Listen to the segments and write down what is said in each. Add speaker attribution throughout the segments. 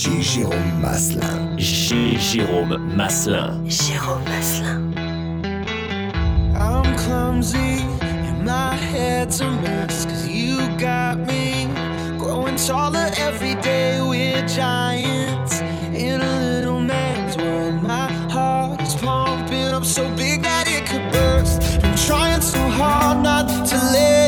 Speaker 1: J. Jérôme Maslin.
Speaker 2: J. Jérôme Maslin.
Speaker 3: Jérôme Maslin.
Speaker 4: I'm clumsy and my head's a mess cause you got me growing taller every day. We're giants in a little man's world. My heart is pumping up so big that it could burst. I'm trying so hard not to
Speaker 5: live.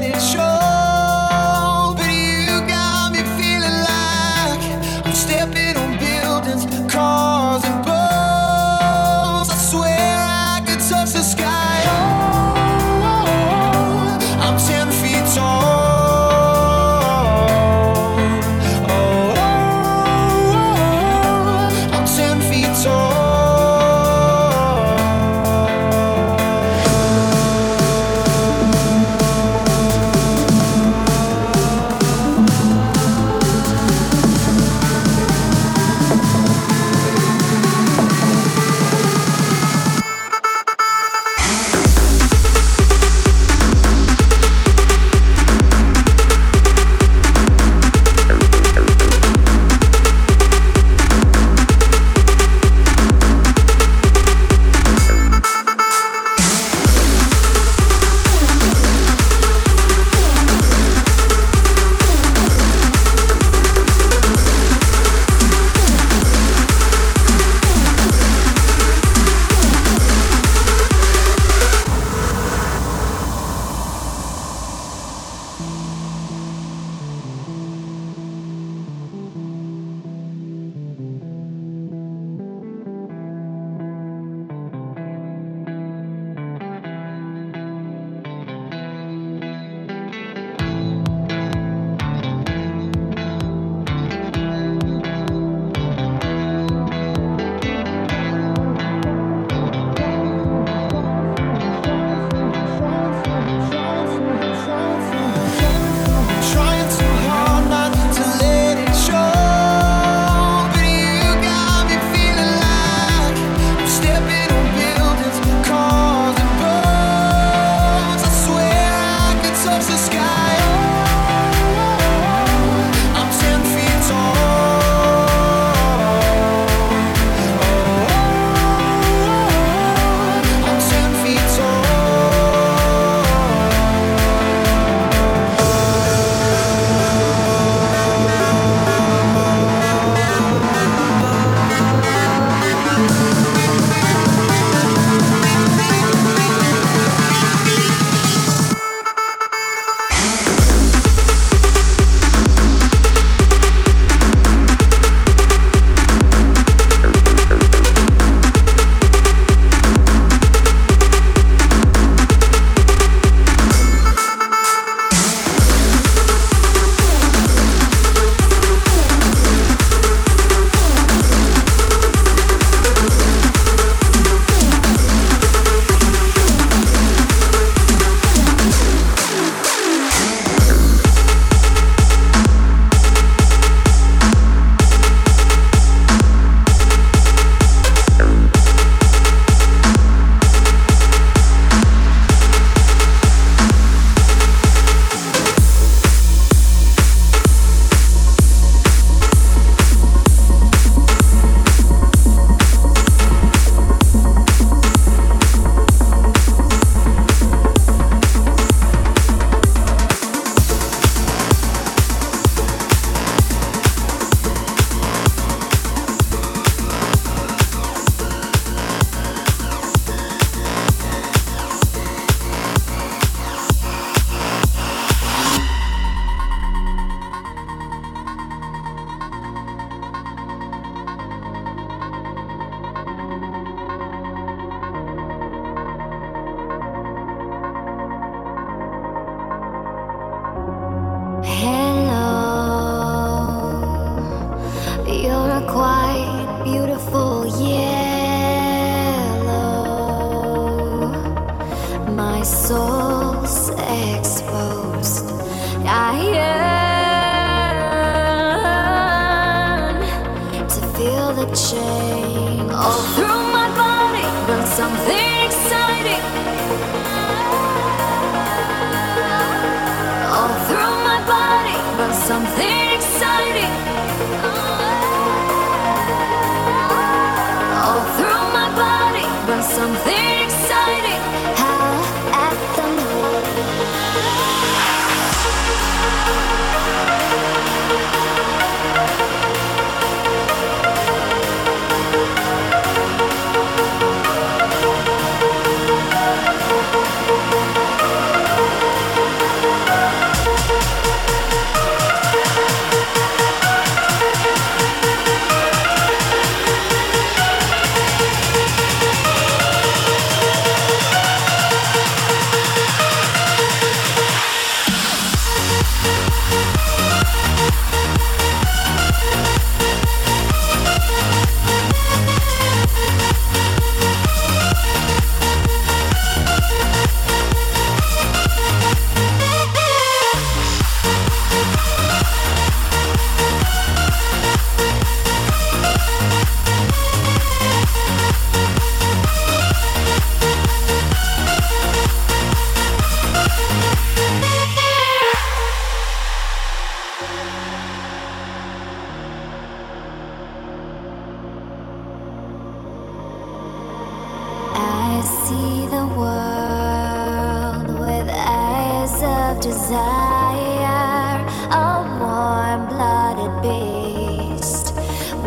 Speaker 5: See the world with eyes of desire, a warm blooded beast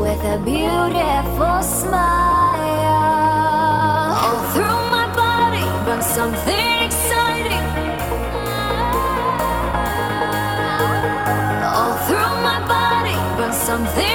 Speaker 5: with a beautiful smile. All through my body burns something exciting. All through my body burns something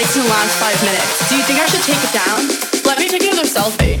Speaker 3: In the last five minutes. Do you think I should take it down? Let me take another. Selfie,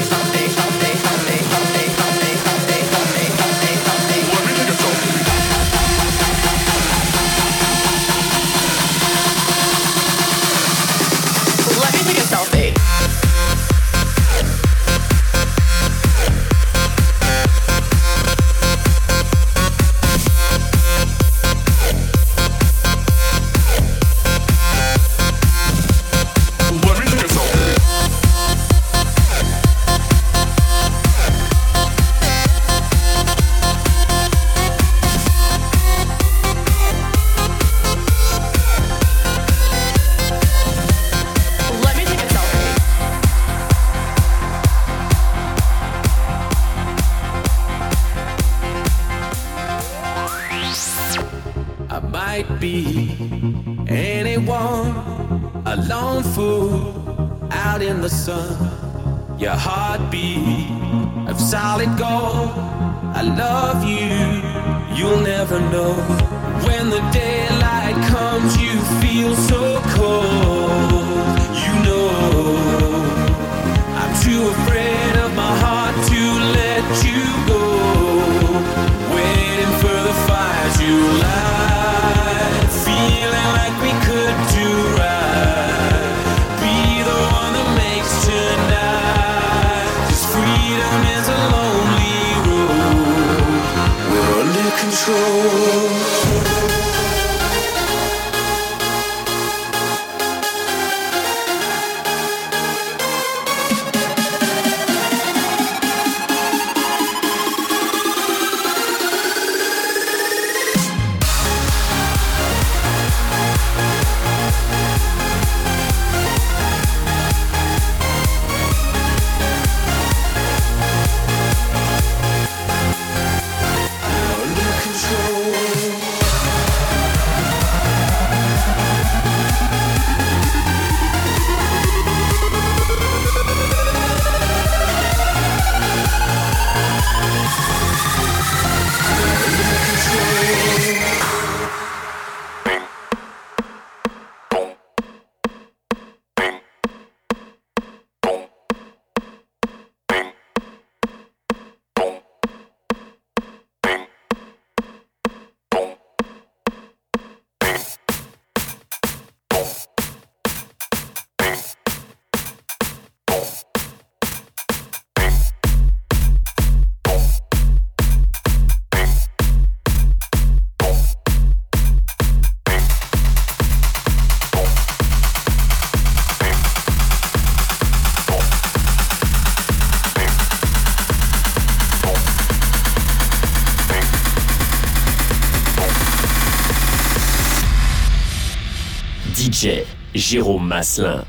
Speaker 5: Jérôme Maslin.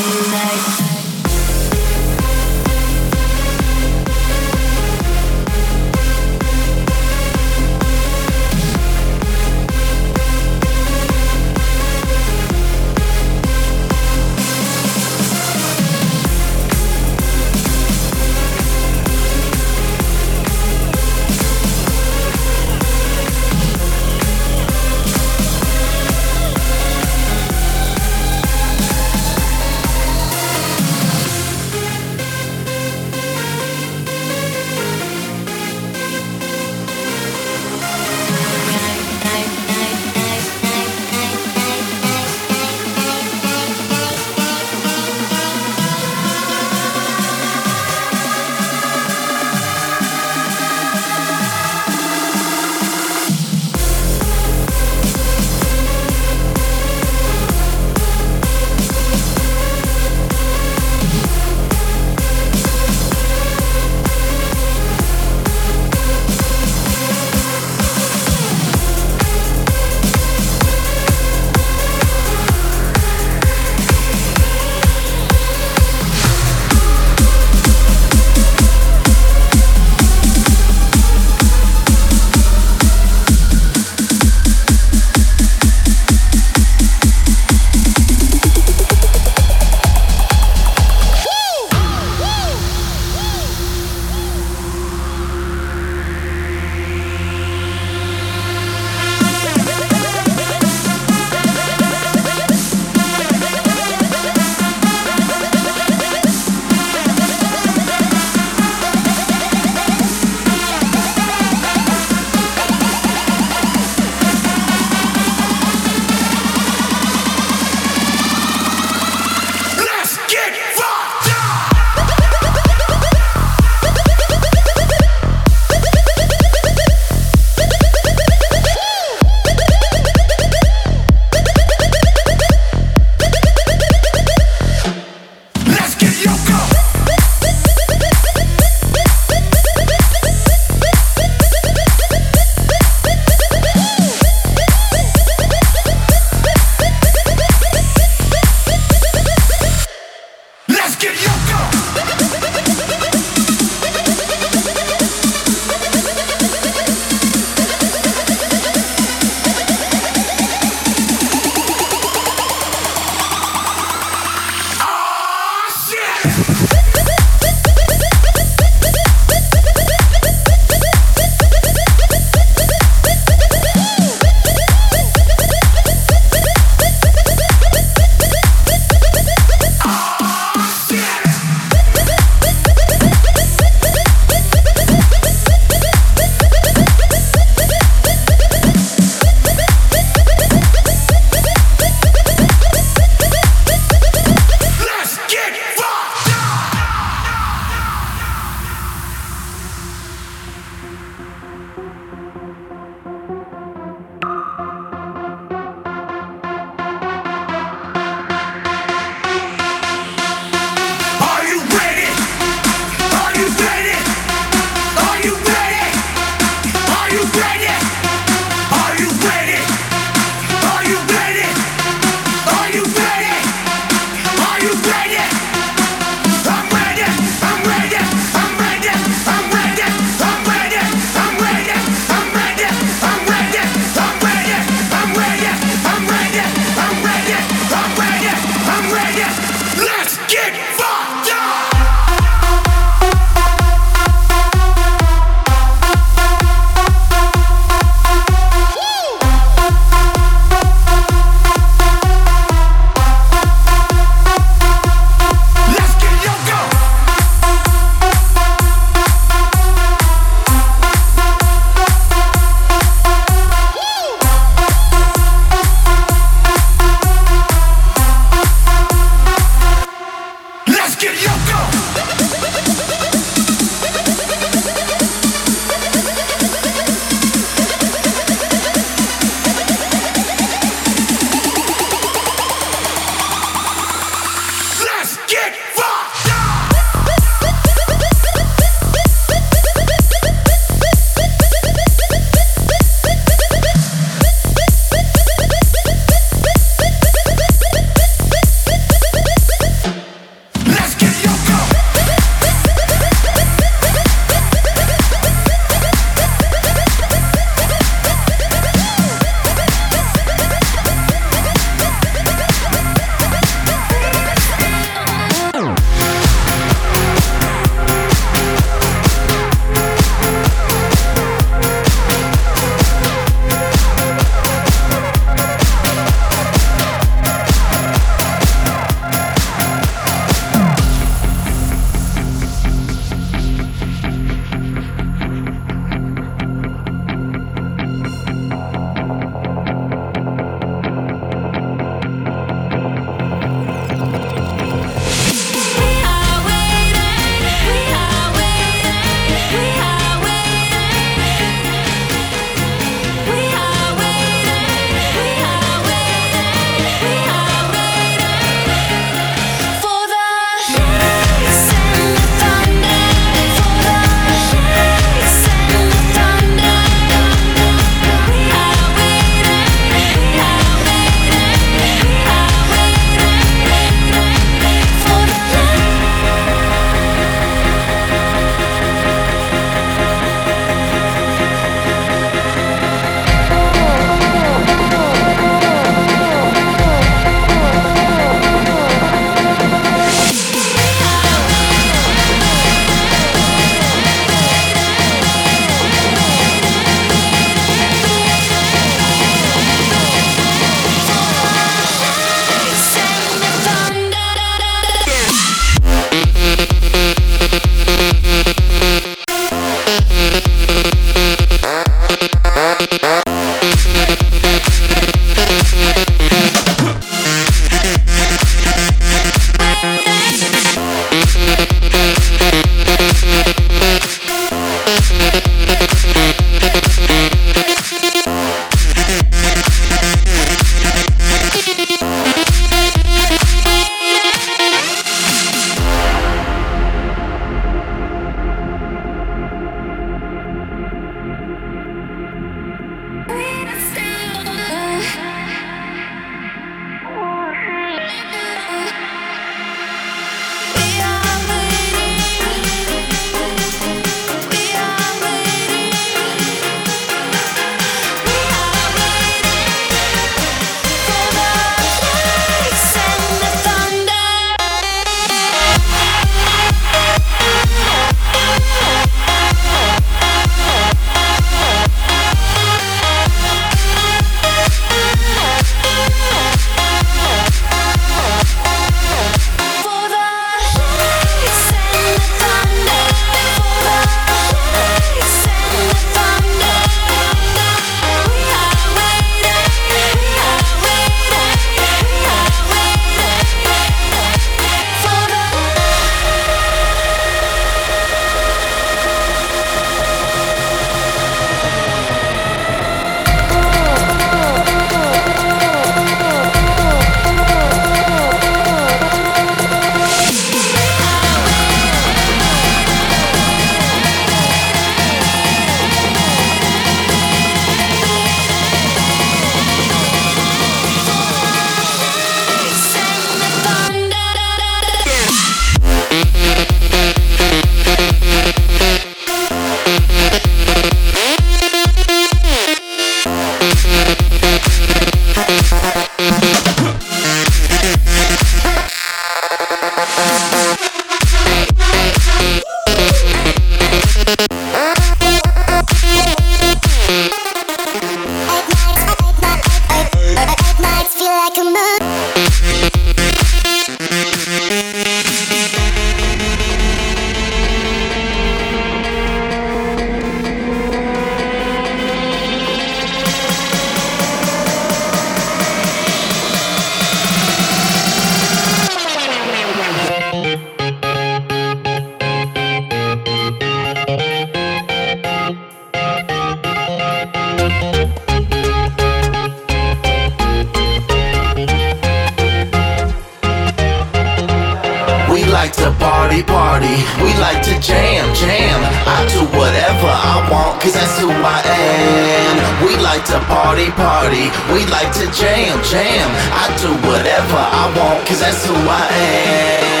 Speaker 6: Cause that's who I am. We like to party, party. We like to jam, jam. I do whatever I want, cause that's who I am.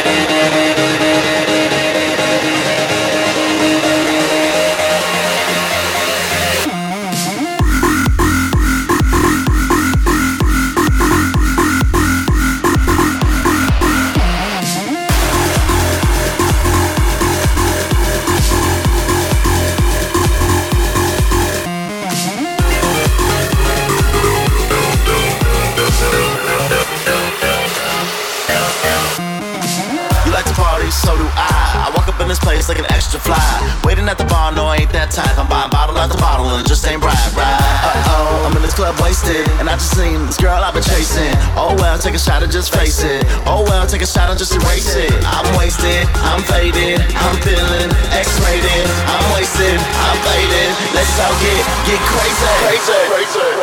Speaker 6: At the bar, no, ain't that tight. I'm buying bottle after bottle and it just ain't right, right? Uh oh, I'm in this club wasted, and I just seen this girl I've been chasing. Oh well, take a shot and just face it. Oh well, take a shot and just erase it. I'm wasted, I'm faded, I'm feeling X-rated. I'm wasted, I'm faded. Let's all get get crazy, crazy, crazy,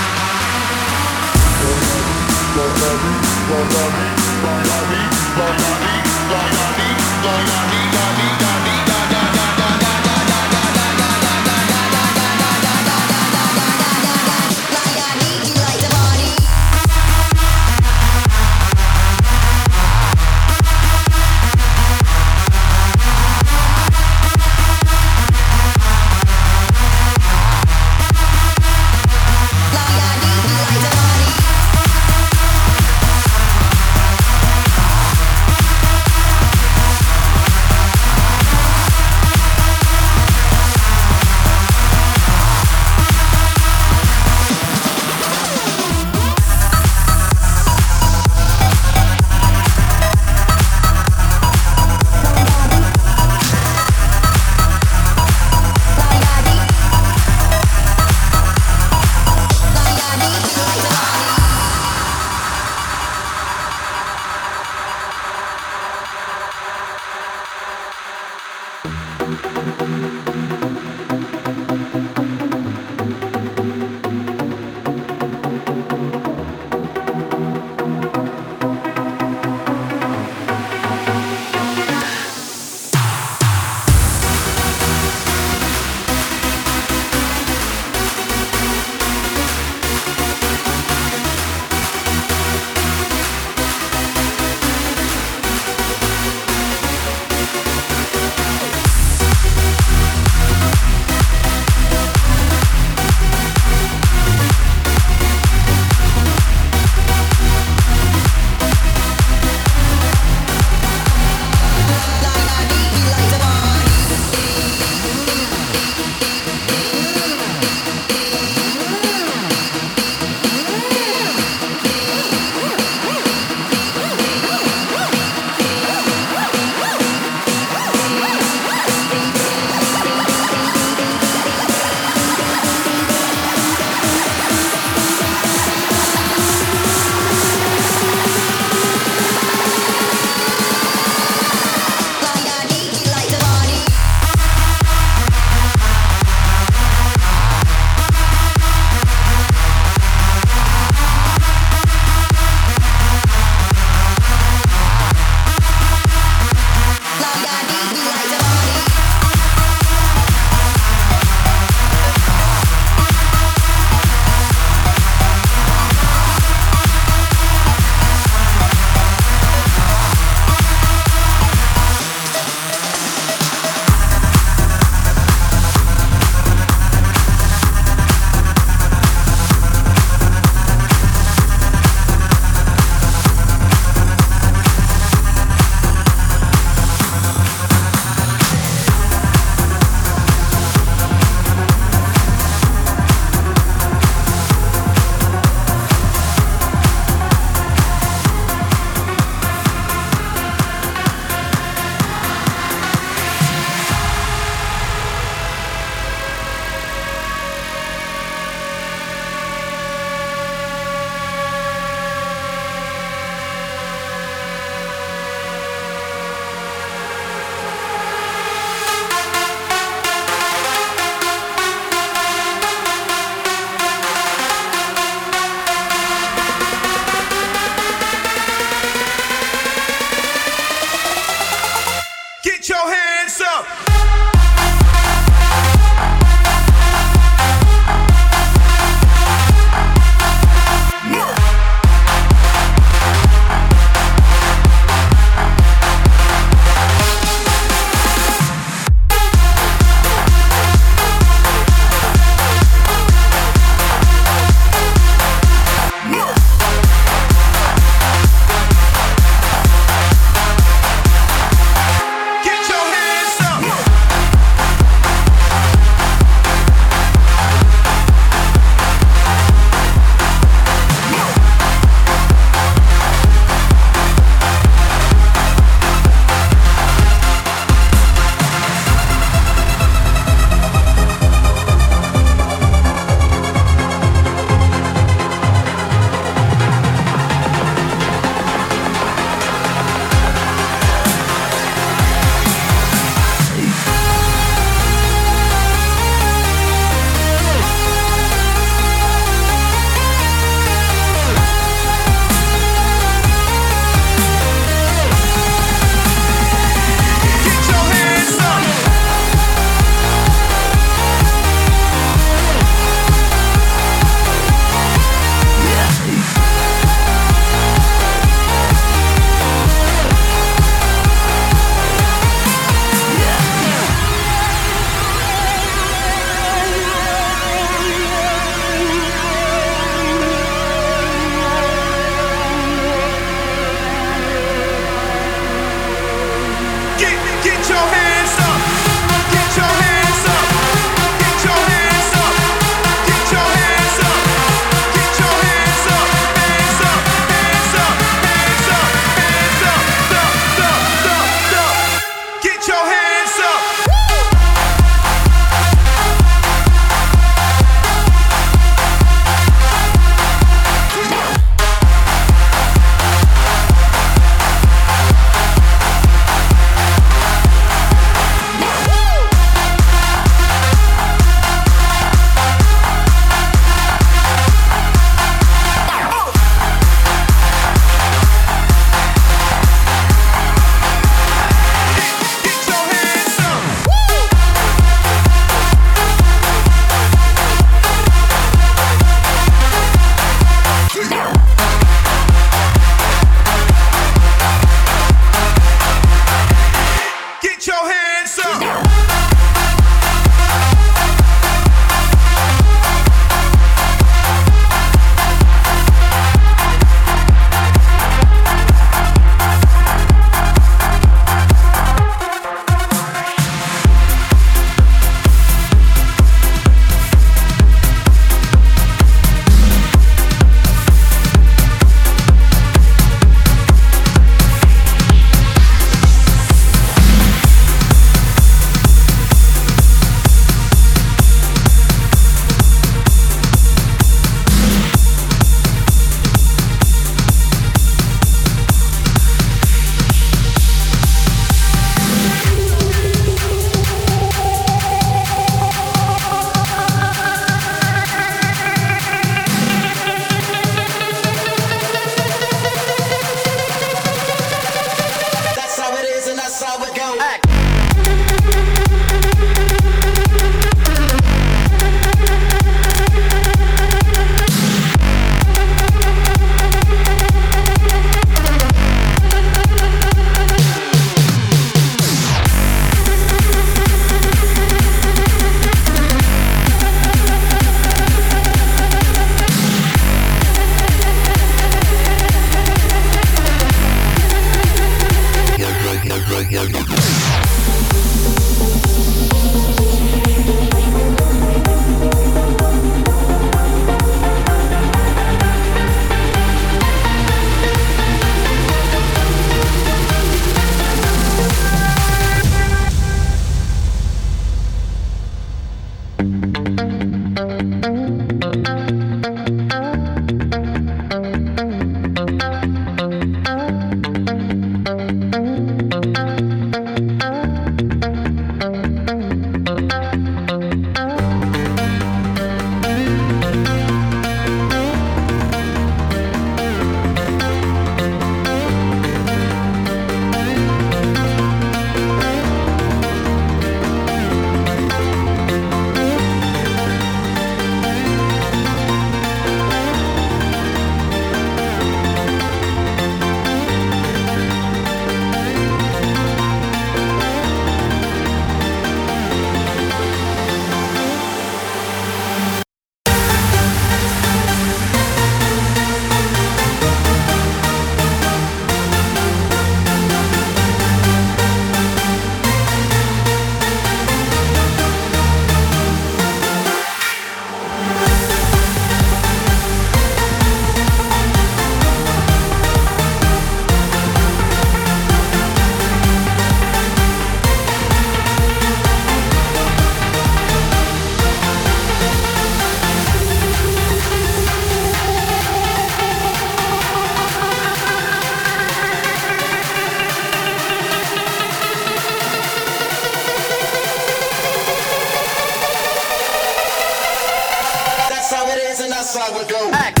Speaker 5: how it is, and that's how it go. Act.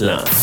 Speaker 5: Jérôme